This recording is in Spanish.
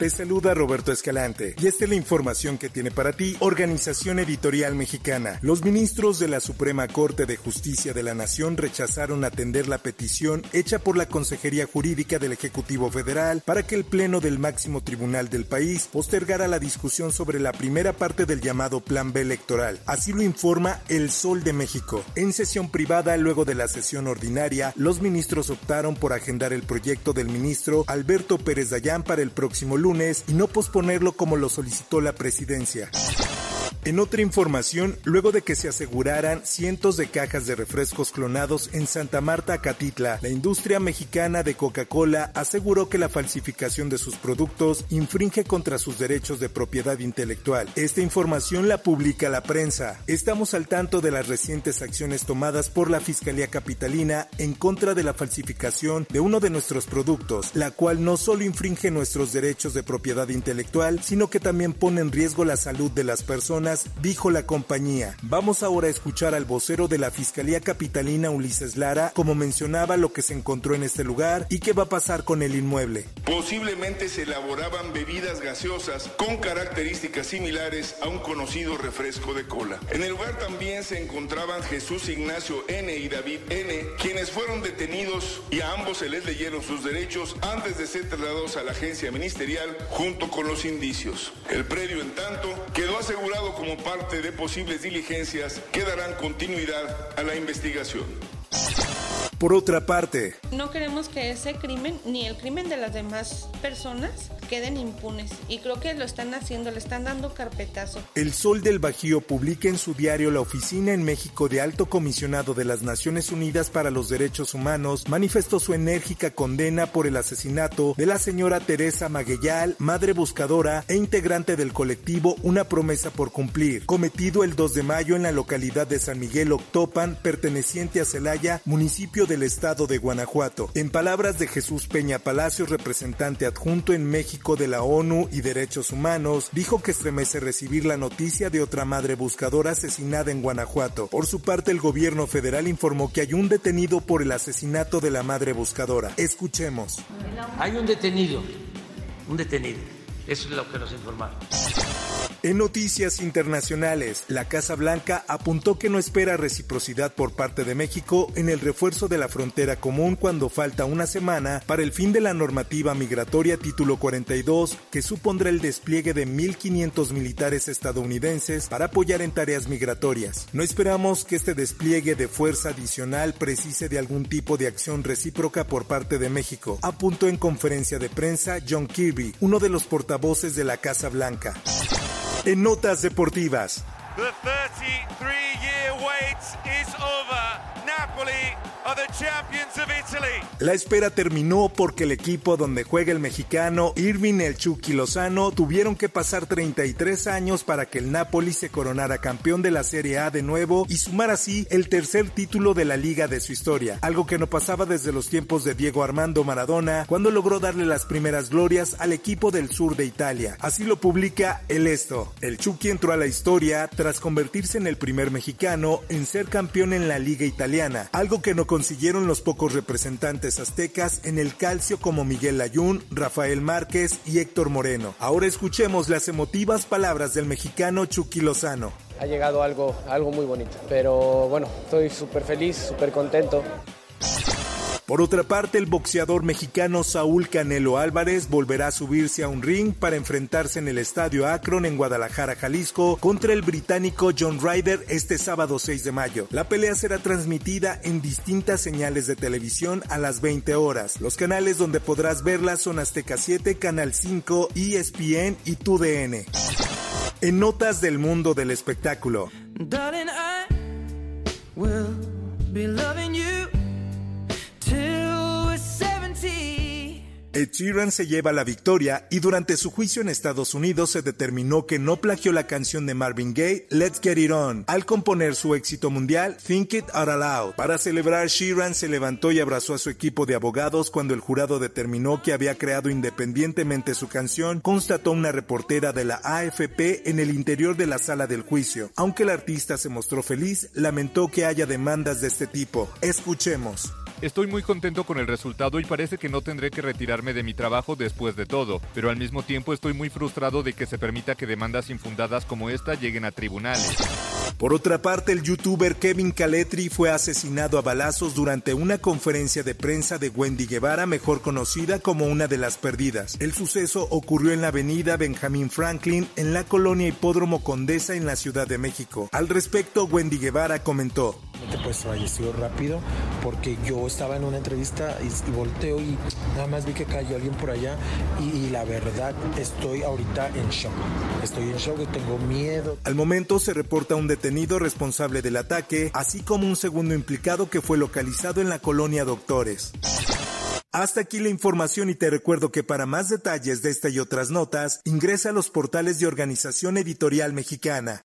Te saluda Roberto Escalante y esta es la información que tiene para ti Organización Editorial Mexicana. Los ministros de la Suprema Corte de Justicia de la Nación rechazaron atender la petición hecha por la Consejería Jurídica del Ejecutivo Federal para que el Pleno del máximo tribunal del país postergara la discusión sobre la primera parte del llamado Plan B electoral. Así lo informa El Sol de México. En sesión privada, luego de la sesión ordinaria, los ministros optaron por agendar el proyecto del ministro Alberto Pérez Dayán para el próximo lunes y no posponerlo como lo solicitó la presidencia. En otra información, luego de que se aseguraran cientos de cajas de refrescos clonados en Santa Marta, Catitla, la industria mexicana de Coca-Cola aseguró que la falsificación de sus productos infringe contra sus derechos de propiedad intelectual. Esta información la publica la prensa. Estamos al tanto de las recientes acciones tomadas por la Fiscalía Capitalina en contra de la falsificación de uno de nuestros productos, la cual no solo infringe nuestros derechos de propiedad intelectual, sino que también pone en riesgo la salud de las personas dijo la compañía. Vamos ahora a escuchar al vocero de la Fiscalía Capitalina Ulises Lara, como mencionaba lo que se encontró en este lugar y qué va a pasar con el inmueble. Posiblemente se elaboraban bebidas gaseosas con características similares a un conocido refresco de cola. En el lugar también se encontraban Jesús Ignacio N. y David N., quienes fueron detenidos y a ambos se les leyeron sus derechos antes de ser trasladados a la agencia ministerial junto con los indicios. El predio, en tanto, quedó asegurado como parte de posibles diligencias que darán continuidad a la investigación. Por otra parte, no queremos que ese crimen ni el crimen de las demás personas queden impunes y creo que lo están haciendo, le están dando carpetazo. El Sol del Bajío publica en su diario La Oficina en México de Alto Comisionado de las Naciones Unidas para los Derechos Humanos manifestó su enérgica condena por el asesinato de la señora Teresa Magueyal, madre buscadora e integrante del colectivo Una promesa por cumplir, cometido el 2 de mayo en la localidad de San Miguel Octopan, perteneciente a Celaya, municipio del estado de Guanajuato. En palabras de Jesús Peña Palacios, representante adjunto en México de la ONU y Derechos Humanos, dijo que estremece recibir la noticia de otra madre buscadora asesinada en Guanajuato. Por su parte, el gobierno federal informó que hay un detenido por el asesinato de la madre buscadora. Escuchemos. Hay un detenido, un detenido. Eso es lo que nos informaron. En noticias internacionales, la Casa Blanca apuntó que no espera reciprocidad por parte de México en el refuerzo de la frontera común cuando falta una semana para el fin de la normativa migratoria título 42 que supondrá el despliegue de 1.500 militares estadounidenses para apoyar en tareas migratorias. No esperamos que este despliegue de fuerza adicional precise de algún tipo de acción recíproca por parte de México, apuntó en conferencia de prensa John Kirby, uno de los portavoces de la Casa Blanca. En notas deportivas. The 33 year wait is over. Napoli La espera terminó porque el equipo donde juega el mexicano Irving El Chucky Lozano tuvieron que pasar 33 años para que el Napoli se coronara campeón de la Serie A de nuevo y sumar así el tercer título de la liga de su historia, algo que no pasaba desde los tiempos de Diego Armando Maradona cuando logró darle las primeras glorias al equipo del sur de Italia. Así lo publica El Esto. El Chucky entró a la historia tras convertirse en el primer mexicano en ser campeón en la liga italiana, algo que no consiguieron los pocos representantes aztecas en el calcio como Miguel Layún, Rafael Márquez y Héctor Moreno. Ahora escuchemos las emotivas palabras del mexicano Chucky Lozano. Ha llegado algo, algo muy bonito, pero bueno, estoy súper feliz, súper contento. Por otra parte, el boxeador mexicano Saúl Canelo Álvarez volverá a subirse a un ring para enfrentarse en el Estadio Akron en Guadalajara, Jalisco, contra el británico John Ryder este sábado 6 de mayo. La pelea será transmitida en distintas señales de televisión a las 20 horas. Los canales donde podrás verla son Azteca 7, Canal 5, ESPN y TUDN. En notas del mundo del espectáculo. Ed Sheeran se lleva la victoria y durante su juicio en Estados Unidos se determinó que no plagió la canción de Marvin Gaye, Let's Get It On, al componer su éxito mundial, Think It Out Aloud. Para celebrar, Sheeran se levantó y abrazó a su equipo de abogados cuando el jurado determinó que había creado independientemente su canción, constató una reportera de la AFP en el interior de la sala del juicio. Aunque el artista se mostró feliz, lamentó que haya demandas de este tipo. Escuchemos. Estoy muy contento con el resultado y parece que no tendré que retirarme de mi trabajo después de todo, pero al mismo tiempo estoy muy frustrado de que se permita que demandas infundadas como esta lleguen a tribunales. Por otra parte, el youtuber Kevin Caletri fue asesinado a balazos durante una conferencia de prensa de Wendy Guevara, mejor conocida como una de las perdidas. El suceso ocurrió en la avenida Benjamin Franklin, en la colonia Hipódromo Condesa, en la Ciudad de México. Al respecto, Wendy Guevara comentó. Pues falleció rápido porque yo estaba en una entrevista y, volteo y nada más vi que cayó alguien por allá y, y la verdad estoy ahorita en shock. Estoy en shock y tengo miedo. Al momento se reporta un detenido responsable del ataque, así como un segundo implicado que fue localizado en la colonia Doctores. Hasta aquí la información y te recuerdo que para más detalles de esta y otras notas, ingresa a los portales de Organización Editorial Mexicana.